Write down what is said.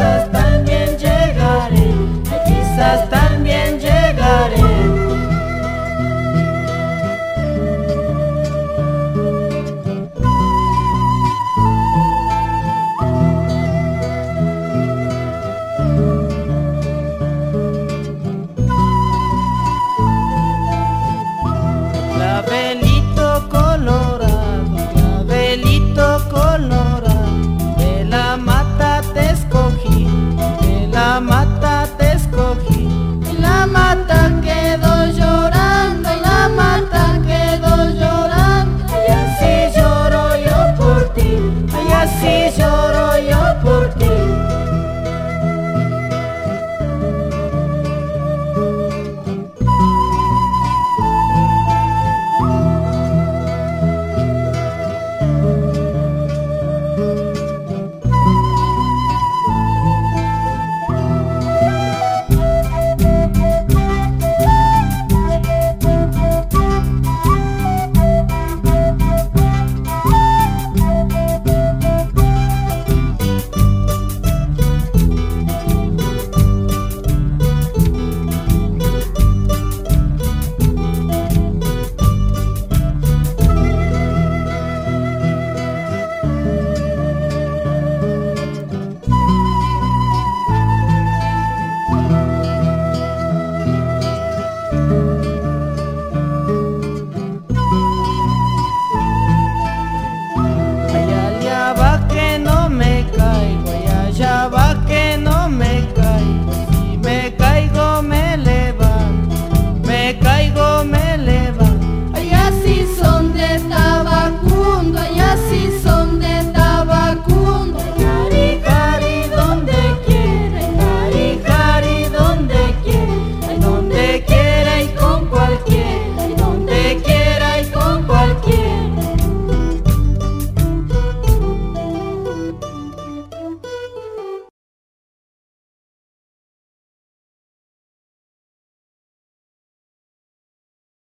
ta ta